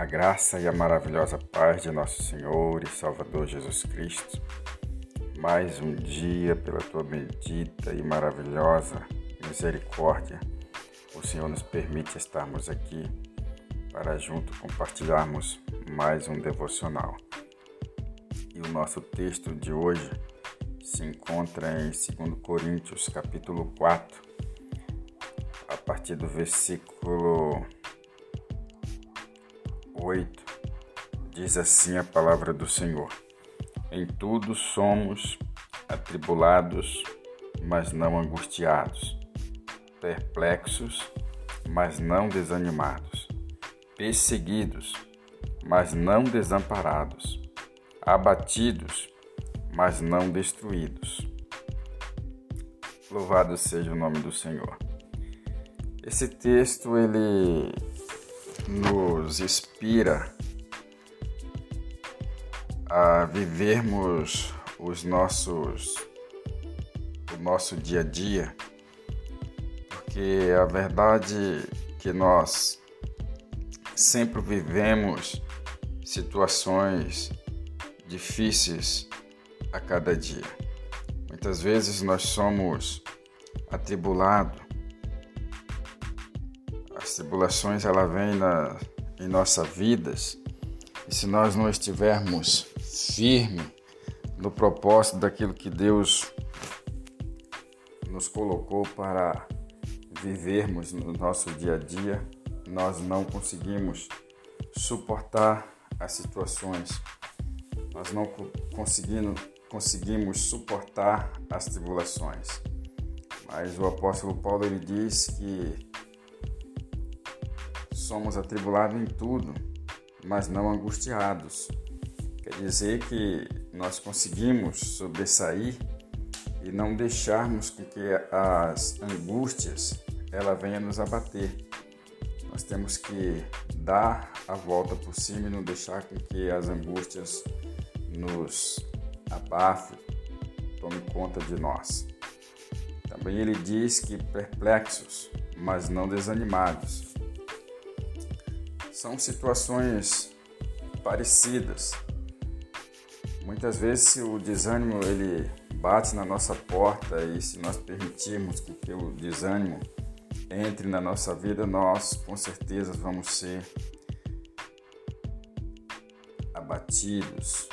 A graça e a maravilhosa paz de nosso Senhor e Salvador Jesus Cristo. Mais um dia, pela tua bendita e maravilhosa misericórdia, o Senhor nos permite estarmos aqui para junto compartilharmos mais um devocional. E o nosso texto de hoje se encontra em 2 Coríntios, capítulo 4, a partir do versículo 8, diz assim a palavra do Senhor: Em tudo somos atribulados, mas não angustiados, perplexos, mas não desanimados, perseguidos, mas não desamparados, abatidos, mas não destruídos. Louvado seja o nome do Senhor. Esse texto ele nos inspira a vivermos os nossos o nosso dia a dia, porque a verdade é que nós sempre vivemos situações difíceis a cada dia. Muitas vezes nós somos atribulados as tribulações ela vem na, em nossas vidas e se nós não estivermos firmes no propósito daquilo que Deus nos colocou para vivermos no nosso dia a dia, nós não conseguimos suportar as situações, nós não conseguimos, conseguimos suportar as tribulações. Mas o apóstolo Paulo ele diz que somos atribulados em tudo, mas não angustiados. Quer dizer que nós conseguimos sobressair e não deixarmos com que as angústias ela venha nos abater. Nós temos que dar a volta por cima e não deixar com que as angústias nos abafem, tome conta de nós. Também ele diz que perplexos, mas não desanimados. São situações parecidas. Muitas vezes o desânimo ele bate na nossa porta e se nós permitirmos que o desânimo entre na nossa vida, nós com certeza vamos ser abatidos.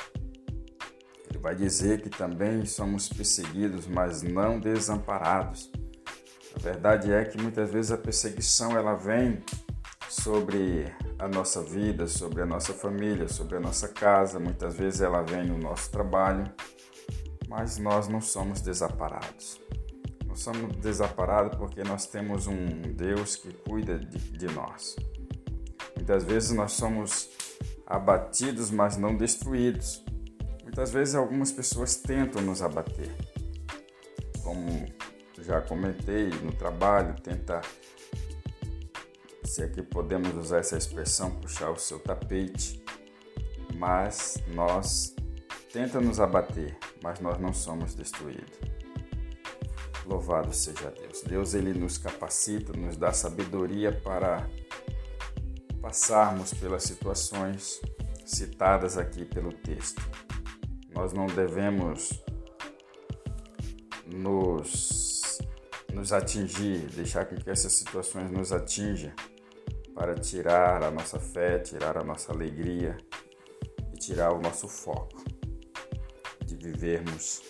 Ele vai dizer que também somos perseguidos, mas não desamparados. A verdade é que muitas vezes a perseguição ela vem sobre a nossa vida, sobre a nossa família, sobre a nossa casa. Muitas vezes ela vem no nosso trabalho, mas nós não somos desamparados. Não somos desamparados porque nós temos um Deus que cuida de, de nós. Muitas vezes nós somos abatidos, mas não destruídos. Muitas vezes algumas pessoas tentam nos abater. Como já comentei no trabalho, tenta se aqui podemos usar essa expressão, puxar o seu tapete, mas nós tenta nos abater, mas nós não somos destruídos. Louvado seja Deus. Deus ele nos capacita, nos dá sabedoria para passarmos pelas situações citadas aqui pelo texto. Nós não devemos nos, nos atingir, deixar que essas situações nos atinjam para tirar a nossa fé, tirar a nossa alegria e tirar o nosso foco de vivermos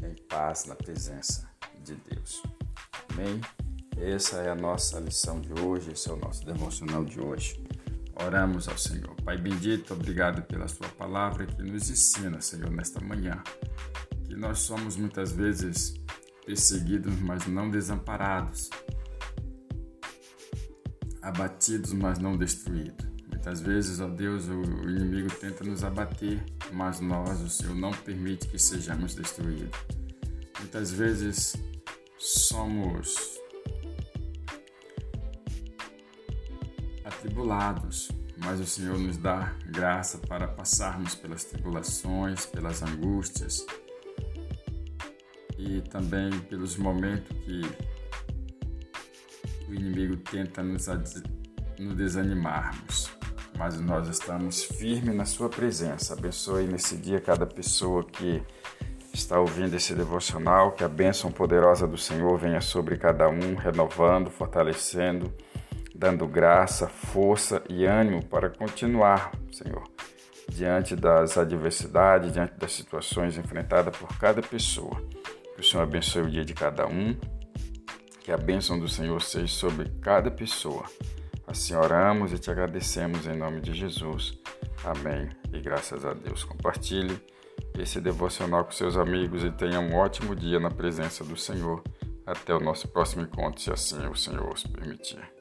em paz na presença de Deus. Amém? Essa é a nossa lição de hoje, esse é o nosso devocional de hoje. Oramos ao Senhor. Pai bendito, obrigado pela Sua palavra que nos ensina, Senhor, nesta manhã, que nós somos muitas vezes perseguidos, mas não desamparados abatidos, mas não destruídos. Muitas vezes, ó Deus, o inimigo tenta nos abater, mas nós, o Senhor, não permite que sejamos destruídos. Muitas vezes somos atribulados, mas o Senhor nos dá graça para passarmos pelas tribulações, pelas angústias e também pelos momentos que o inimigo tenta nos, nos desanimarmos. mas nós estamos firmes na Sua presença. Abençoe nesse dia cada pessoa que está ouvindo esse devocional, que a bênção poderosa do Senhor venha sobre cada um, renovando, fortalecendo, dando graça, força e ânimo para continuar, Senhor, diante das adversidades, diante das situações enfrentadas por cada pessoa. Que o Senhor abençoe o dia de cada um, que a bênção do Senhor seja sobre cada pessoa. Assim oramos e te agradecemos em nome de Jesus. Amém. E graças a Deus. Compartilhe esse devocional com seus amigos e tenha um ótimo dia na presença do Senhor. Até o nosso próximo encontro, se assim o Senhor os permitir.